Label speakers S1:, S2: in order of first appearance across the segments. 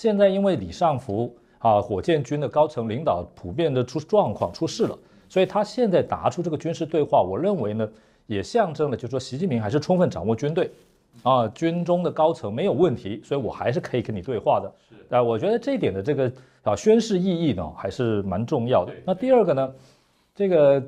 S1: 现在因为李尚福啊，火箭军的高层领导普遍的出状况出事了，所以他现在拿出这个军事对话，我认为呢，也象征了就是说习近平还是充分掌握军队，啊，军中的高层没有问题，所以我还是可以跟你对话的。是啊，我觉得这一点的这个啊宣誓意义呢，还是蛮重要的。那第二个呢，这个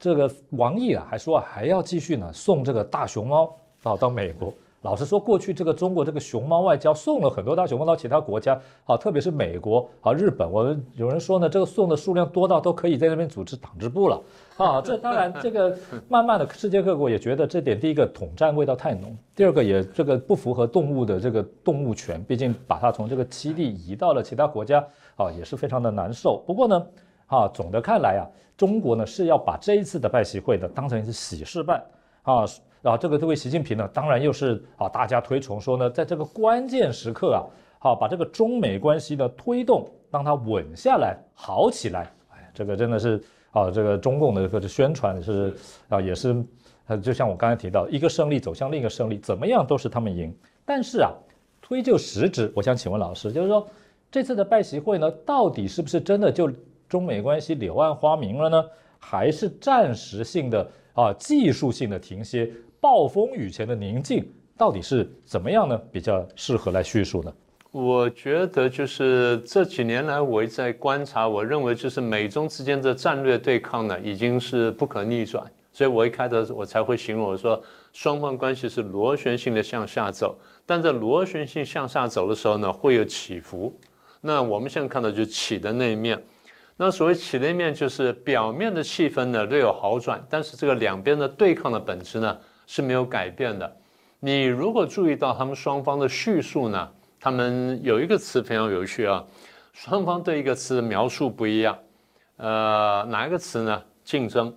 S1: 这个王毅啊，还说还要继续呢送这个大熊猫啊到美国。老实说，过去这个中国这个熊猫外交送了很多大熊猫到其他国家，啊，特别是美国啊、日本。我们有人说呢，这个送的数量多到都可以在那边组织党支部了，啊，这当然这个慢慢的世界各国也觉得这点，第一个统战味道太浓，第二个也这个不符合动物的这个动物权，毕竟把它从这个栖地移到了其他国家，啊，也是非常的难受。不过呢，啊，总的看来啊，中国呢是要把这一次的拜习会呢当成一次喜事办，啊。啊，这个这位习近平呢，当然又是啊，大家推崇说呢，在这个关键时刻啊，好把这个中美关系的推动，让它稳下来、好起来。哎，这个真的是啊，这个中共的这个宣传是啊，也是，呃，就像我刚才提到，一个胜利走向另一个胜利，怎么样都是他们赢。但是啊，推就实质，我想请问老师，就是说这次的拜习会呢，到底是不是真的就中美关系柳暗花明了呢？还是暂时性的啊，技术性的停歇？暴风雨前的宁静到底是怎么样呢？比较适合来叙述呢？
S2: 我觉得就是这几年来我一在观察，我认为就是美中之间的战略对抗呢，已经是不可逆转。所以我一开头我才会形容我说双方关系是螺旋性的向下走，但在螺旋性向下走的时候呢，会有起伏。那我们现在看到就起的那一面，那所谓起的一面就是表面的气氛呢略有好转，但是这个两边的对抗的本质呢？是没有改变的。你如果注意到他们双方的叙述呢，他们有一个词非常有趣啊，双方对一个词的描述不一样。呃，哪一个词呢？竞争。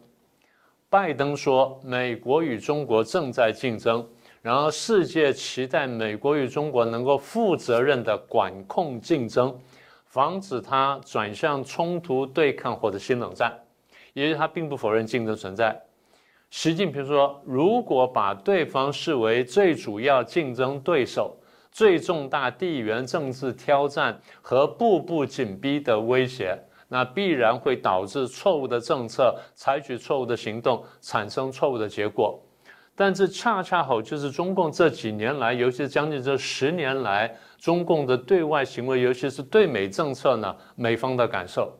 S2: 拜登说美国与中国正在竞争，然后世界期待美国与中国能够负责任的管控竞争，防止它转向冲突对抗或者新冷战。也就是他并不否认竞争存在。习近平说：“如果把对方视为最主要竞争对手、最重大地缘政治挑战和步步紧逼的威胁，那必然会导致错误的政策、采取错误的行动、产生错误的结果。但这恰恰好就是中共这几年来，尤其是将近这十年来，中共的对外行为，尤其是对美政策呢，美方的感受。”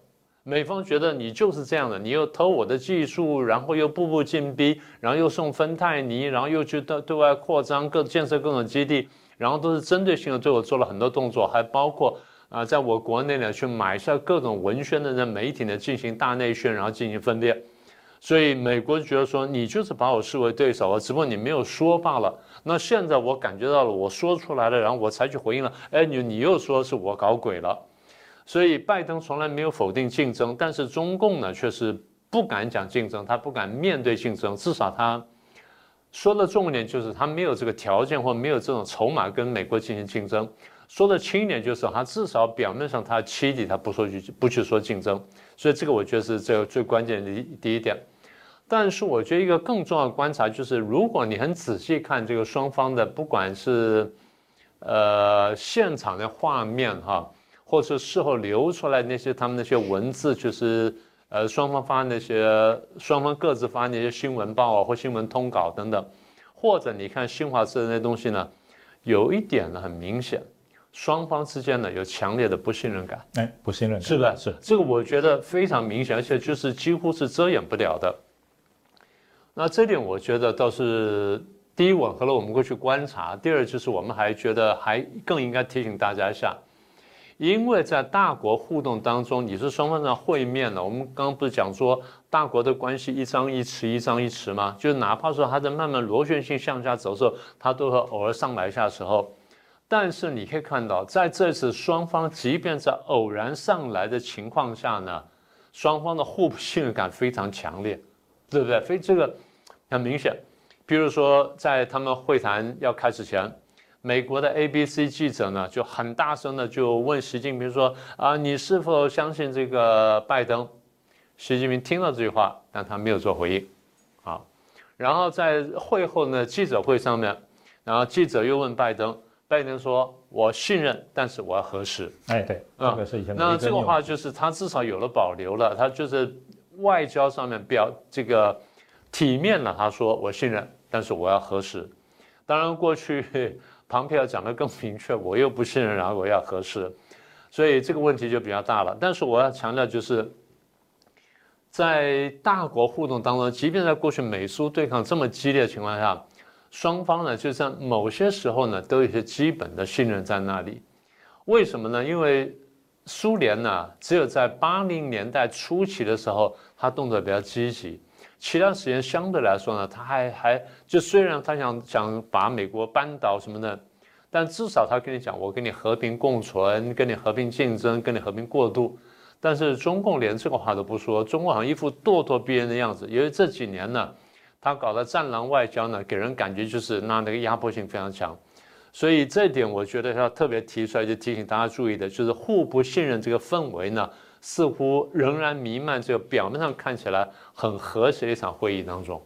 S2: 美方觉得你就是这样的，你又偷我的技术，然后又步步进逼，然后又送芬太尼，然后又去对对外扩张，各建设各种基地，然后都是针对性的对我做了很多动作，还包括啊，在我国内呢去买下各种文宣的那媒体呢进行大内宣，然后进行分裂。所以美国觉得说你就是把我视为对手啊，只不过你没有说罢了。那现在我感觉到了，我说出来了，然后我采取回应了，哎，你你又说是我搞鬼了。所以拜登从来没有否定竞争，但是中共呢却是不敢讲竞争，他不敢面对竞争，至少他说的重点就是他没有这个条件或没有这种筹码跟美国进行竞争。说的轻一点就是他至少表面上他欺敌，他不说去不去说竞争。所以这个我觉得是这个最关键的第一点。但是我觉得一个更重要的观察就是，如果你很仔细看这个双方的，不管是呃现场的画面哈。或是事后流出来那些他们那些文字，就是呃双方发那些双方各自发那些新闻报啊或新闻通稿等等，或者你看新华社的那东西呢，有一点呢很明显，双方之间呢有强烈的不信任感。
S1: 哎，不信任
S2: 是的，是这个我觉得非常明显，而且就是几乎是遮掩不了的。那这点我觉得倒是第一吻合了我们过去观察，第二就是我们还觉得还更应该提醒大家一下。因为在大国互动当中，你是双方在会面了。我们刚刚不是讲说大国的关系一张一弛，一张一弛吗？就是哪怕说它在慢慢螺旋性向下走的时候，它都会偶尔上来一下的时候。但是你可以看到，在这次双方即便在偶然上来的情况下呢，双方的互信任感非常强烈，对不对？非这个很明显。比如说在他们会谈要开始前。美国的 ABC 记者呢就很大声的就问习近平说：“啊，你是否相信这个拜登？”习近平听到这句话，但他没有做回应。啊，然后在会后呢记者会上面，然后记者又问拜登，拜登说：“我信任，但是我要核实。
S1: 哎，对，这个是以前
S2: 那这个话就是他至少有了保留了，他就是外交上面表这个体面了。他说我信任，但是我要核实。当然，过去 庞培尔讲的更明确，我又不信任，然后我要核实，所以这个问题就比较大了。但是我要强调就是，在大国互动当中，即便在过去美苏对抗这么激烈的情况下。双方呢，就在某些时候呢，都有一些基本的信任在那里。为什么呢？因为苏联呢，只有在八零年代初期的时候，他动作比较积极，其他时间相对来说呢，他还还就虽然他想想把美国扳倒什么的，但至少他跟你讲，我跟你和平共存，跟你和平竞争，跟你和平过渡。但是中共连这个话都不说，中共好像一副咄咄逼人的样子。因为这几年呢。他搞的战狼外交呢，给人感觉就是那那个压迫性非常强，所以这点我觉得要特别提出来，就提醒大家注意的，就是互不信任这个氛围呢，似乎仍然弥漫这个表面上看起来很和谐的一场会议当中。